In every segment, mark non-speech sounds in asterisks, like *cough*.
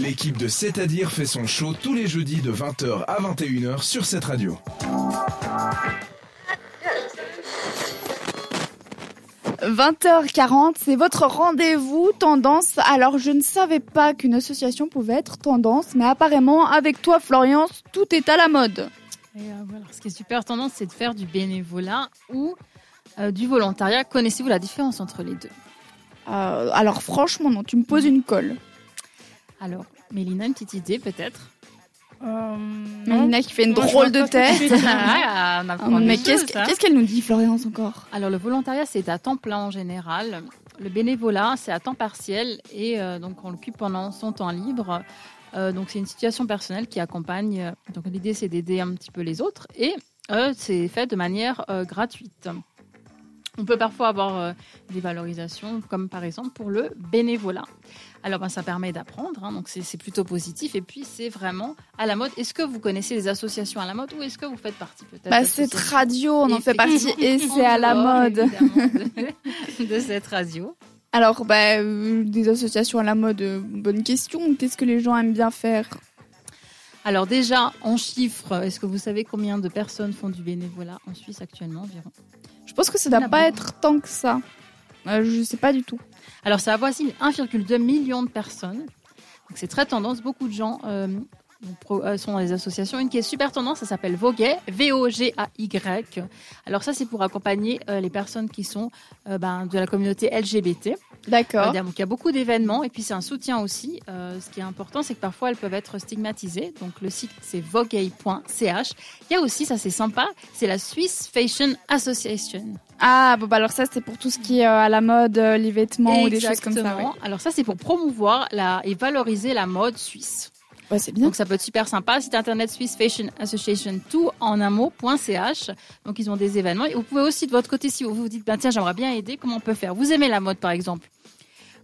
L'équipe de C'est-à-dire fait son show tous les jeudis de 20h à 21h sur cette radio. 20h40, c'est votre rendez-vous tendance. Alors, je ne savais pas qu'une association pouvait être tendance, mais apparemment, avec toi, Florian, tout est à la mode. Et euh, voilà. Ce qui est super tendance, c'est de faire du bénévolat ou euh, du volontariat. Connaissez-vous la différence entre les deux? Euh, alors, franchement, non, tu me poses une colle. Alors, Mélina, une petite idée peut-être Mélina qui fait une drôle de tête. *laughs* Ah, on mais qu'est-ce hein. qu'est-ce qu'elle nous dit, Florence, encore Alors, le volontariat, c'est à temps plein en général. Le bénévolat, c'est à temps partiel et euh, donc on l'occupe pendant son temps libre. Euh, donc, c'est une situation personnelle qui accompagne. euh, Donc, l'idée, c'est d'aider un petit peu les autres et euh, c'est fait de manière euh, gratuite. On peut parfois avoir euh, des valorisations, comme par exemple pour le bénévolat. Alors, ben, ça permet d'apprendre, hein, donc c'est plutôt positif. Et puis, c'est vraiment à la mode. Est-ce que vous connaissez les associations à la mode ou est-ce que vous faites partie peut-être Bah, cette radio, on en fait partie et c'est à la mode. De, de cette radio. Alors, bah, euh, des associations à la mode, euh, bonne question. Qu'est-ce que les gens aiment bien faire? Alors déjà, en chiffres, est-ce que vous savez combien de personnes font du bénévolat en Suisse actuellement environ? Je pense que ça en doit pas être tant que ça. Euh, je sais pas du tout. Alors ça avoisine 1,2 million de personnes. C'est très tendance. Beaucoup de gens euh, sont dans les associations. Une qui est super tendance, ça s'appelle Voguet, V-O-G-A-Y. Alors ça, c'est pour accompagner euh, les personnes qui sont euh, ben, de la communauté LGBT. D'accord. Euh, donc il y a beaucoup d'événements et puis c'est un soutien aussi. Euh, ce qui est important, c'est que parfois elles peuvent être stigmatisées. Donc le site c'est voguey.ch. Il y a aussi, ça c'est sympa, c'est la Swiss Fashion Association. Ah, bon, bah alors ça, c'est pour tout ce qui est euh, à la mode, euh, les vêtements ou des choses comme ça. Exactement. Alors ça c'est pour promouvoir la, et valoriser la mode suisse. Ouais, c'est bien. Donc ça peut être super sympa. Site internet Swiss Fashion Association tout en un mot.ch. Donc ils ont des événements. Et vous pouvez aussi de votre côté, si vous vous dites, ben, tiens, j'aimerais bien aider, comment on peut faire? Vous aimez la mode par exemple?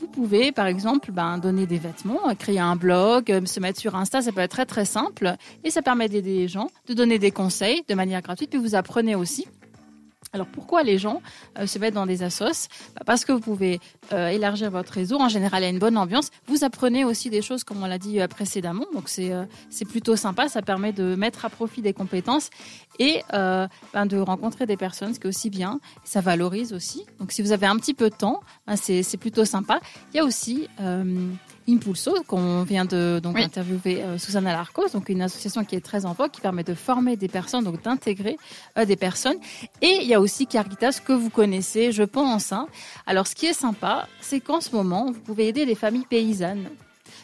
Vous pouvez, par exemple, ben, donner des vêtements, créer un blog, euh, se mettre sur Insta, ça peut être très très simple et ça permet d'aider les gens, de donner des conseils de manière gratuite, puis vous apprenez aussi. Alors pourquoi les gens euh, se mettent dans des assos? Bah, Parce que vous pouvez euh, élargir votre réseau. En général, il y a une bonne ambiance. Vous apprenez aussi des choses, comme on l'a dit euh, précédemment. Donc c'est plutôt sympa. Ça permet de mettre à profit des compétences et ben, de rencontrer des personnes, ce qui est aussi bien. Ça valorise aussi. Donc si vous avez un petit peu de temps, ben, c'est plutôt sympa. Il y a aussi Impulso qu'on vient de donc Oui. interviewer euh, Susanna Larcos, donc une association qui est très en vogue, qui permet de former des personnes, donc d'intégrer euh, des personnes. Et il y a aussi Caritas que vous connaissez, je pense. hein. Alors ce qui est sympa, c'est qu'en ce moment, vous pouvez aider les familles paysannes.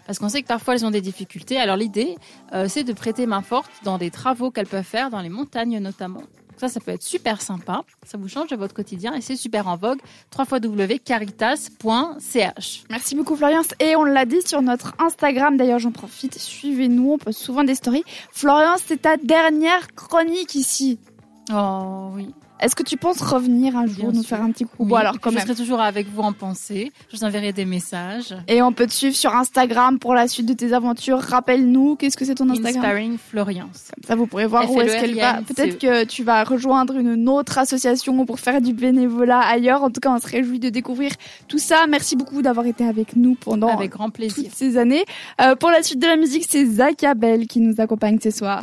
Parce qu'on sait que parfois elles ont des difficultés. Alors l'idée, euh, c'est de prêter main forte dans des travaux qu'elles peuvent faire dans les montagnes notamment. Ça, ça peut être super sympa. Ça vous change de votre quotidien et c'est super en vogue. www.caritas.ch. Merci beaucoup Florian. Et on l'a dit sur notre Instagram, d'ailleurs j'en profite, suivez-nous, on poste souvent des stories. Florian, c'est ta dernière chronique ici. Oh oui. Est-ce que tu penses revenir un jour, Bien nous sûr. faire un petit Oui, Bon, alors quand je même. serai toujours avec vous en pensée. Je vous enverrai des messages. Et on peut te suivre sur Instagram pour la suite de tes aventures. Rappelle-nous, qu'est-ce que c'est ton Instagram Inspiring Florence. Comme ça, vous pourrez voir où est-ce qu'elle va. F-L-E-R-I-N-C-E. Peut-être que tu vas rejoindre une autre association pour faire du bénévolat ailleurs. En tout cas, on se réjouit de découvrir tout ça. Merci beaucoup d'avoir été avec nous pendant Avec grand plaisir. toutes ces années. Euh, pour la suite de la musique, c'est Zach Abel qui nous accompagne ce soir.